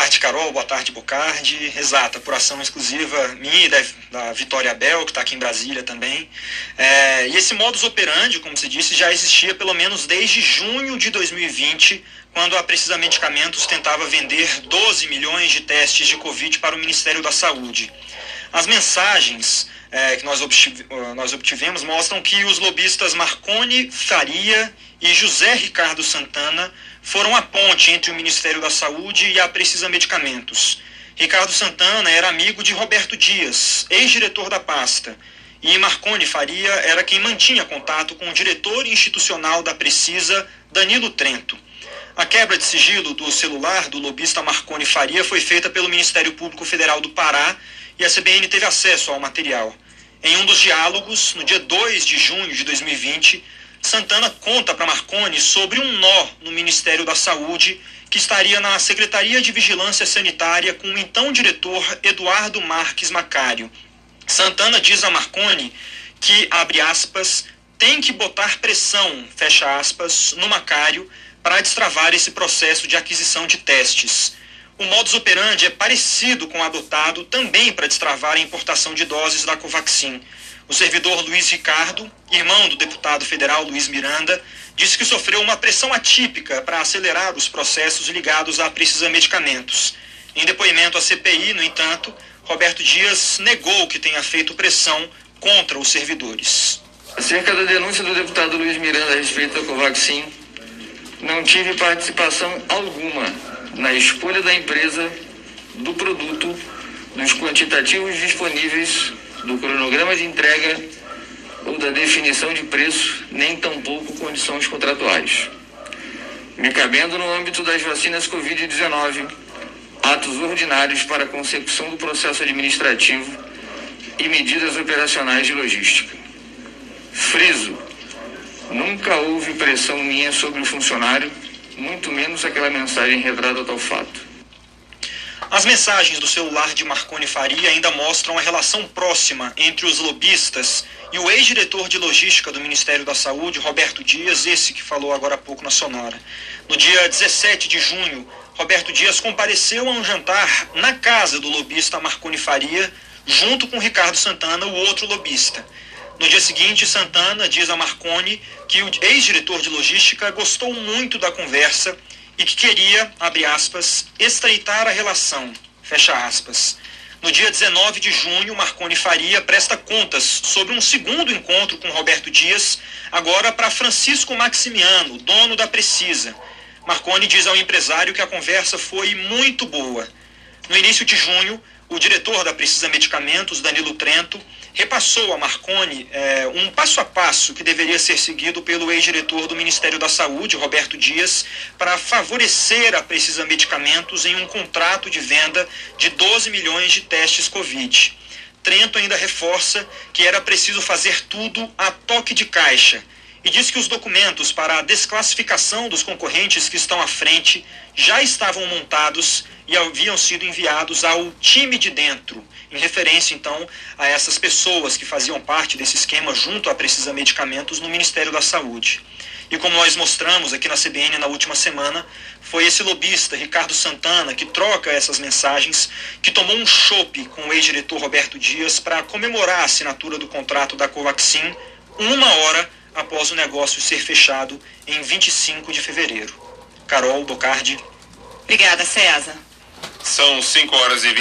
tarde, Carol. Boa tarde, Bocardi. Exato, apuração exclusiva minha e da, da Vitória Bel, que está aqui em Brasília também. É, e esse modus operandi, como você disse, já existia pelo menos desde junho de 2020, quando a Precisa Medicamentos tentava vender 12 milhões de testes de Covid para o Ministério da Saúde. As mensagens é, que nós, nós obtivemos mostram que os lobistas Marconi Faria e José Ricardo Santana foram a ponte entre o Ministério da Saúde e a Precisa Medicamentos. Ricardo Santana era amigo de Roberto Dias, ex-diretor da pasta, e Marconi Faria era quem mantinha contato com o diretor institucional da Precisa, Danilo Trento. A quebra de sigilo do celular do lobista Marconi Faria foi feita pelo Ministério Público Federal do Pará e a CBN teve acesso ao material. Em um dos diálogos, no dia 2 de junho de 2020, Santana conta para Marconi sobre um nó no Ministério da Saúde que estaria na Secretaria de Vigilância Sanitária com o então diretor Eduardo Marques Macário. Santana diz a Marconi que, abre aspas, tem que botar pressão, fecha aspas, no Macário para destravar esse processo de aquisição de testes. O modus operandi é parecido com o adotado também para destravar a importação de doses da Covaxin. O servidor Luiz Ricardo, irmão do deputado federal Luiz Miranda, disse que sofreu uma pressão atípica para acelerar os processos ligados a Precisa Medicamentos. Em depoimento à CPI, no entanto, Roberto Dias negou que tenha feito pressão contra os servidores. Acerca da denúncia do deputado Luiz Miranda a respeito da Covaxin, não tive participação alguma na escolha da empresa, do produto, dos quantitativos disponíveis do cronograma de entrega ou da definição de preço, nem tampouco condições contratuais. Me cabendo no âmbito das vacinas Covid-19, atos ordinários para a consecução do processo administrativo e medidas operacionais de logística. Friso, nunca houve pressão minha sobre o funcionário, muito menos aquela mensagem retrata tal fato. As mensagens do celular de Marconi Faria ainda mostram a relação próxima entre os lobistas e o ex-diretor de logística do Ministério da Saúde, Roberto Dias, esse que falou agora há pouco na Sonora. No dia 17 de junho, Roberto Dias compareceu a um jantar na casa do lobista Marconi Faria, junto com Ricardo Santana, o outro lobista. No dia seguinte, Santana diz a Marconi que o ex-diretor de logística gostou muito da conversa e que queria, abre aspas, estreitar a relação, fecha aspas. No dia 19 de junho, Marconi Faria presta contas sobre um segundo encontro com Roberto Dias, agora para Francisco Maximiano, dono da Precisa. Marconi diz ao empresário que a conversa foi muito boa. No início de junho, o diretor da Precisa Medicamentos, Danilo Trento, repassou a Marconi é, um passo a passo que deveria ser seguido pelo ex-diretor do Ministério da Saúde, Roberto Dias, para favorecer a Precisa Medicamentos em um contrato de venda de 12 milhões de testes Covid. Trento ainda reforça que era preciso fazer tudo a toque de caixa e diz que os documentos para a desclassificação dos concorrentes que estão à frente já estavam montados e haviam sido enviados ao time de dentro, em referência então a essas pessoas que faziam parte desse esquema junto à Precisa Medicamentos no Ministério da Saúde. E como nós mostramos aqui na CBN na última semana, foi esse lobista, Ricardo Santana, que troca essas mensagens, que tomou um chope com o ex-diretor Roberto Dias para comemorar a assinatura do contrato da Covaxin uma hora após o negócio ser fechado em 25 de fevereiro. Carol Bocardi. Obrigada, César. São 5 horas e 20